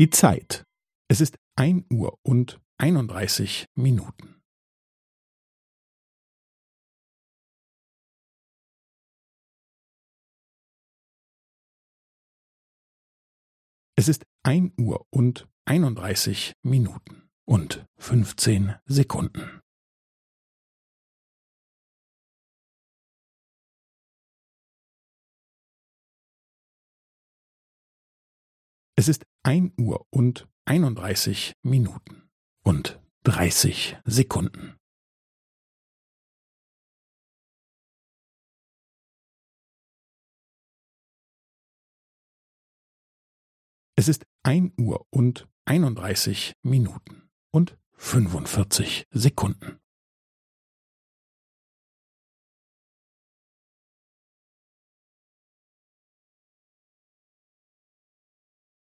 Die Zeit. Es ist ein Uhr und einunddreißig Minuten. Es ist ein Uhr und einunddreißig Minuten und fünfzehn Sekunden. Es ist ein Uhr und einunddreißig Minuten und dreißig Sekunden. Es ist ein Uhr und einunddreißig Minuten und fünfundvierzig Sekunden.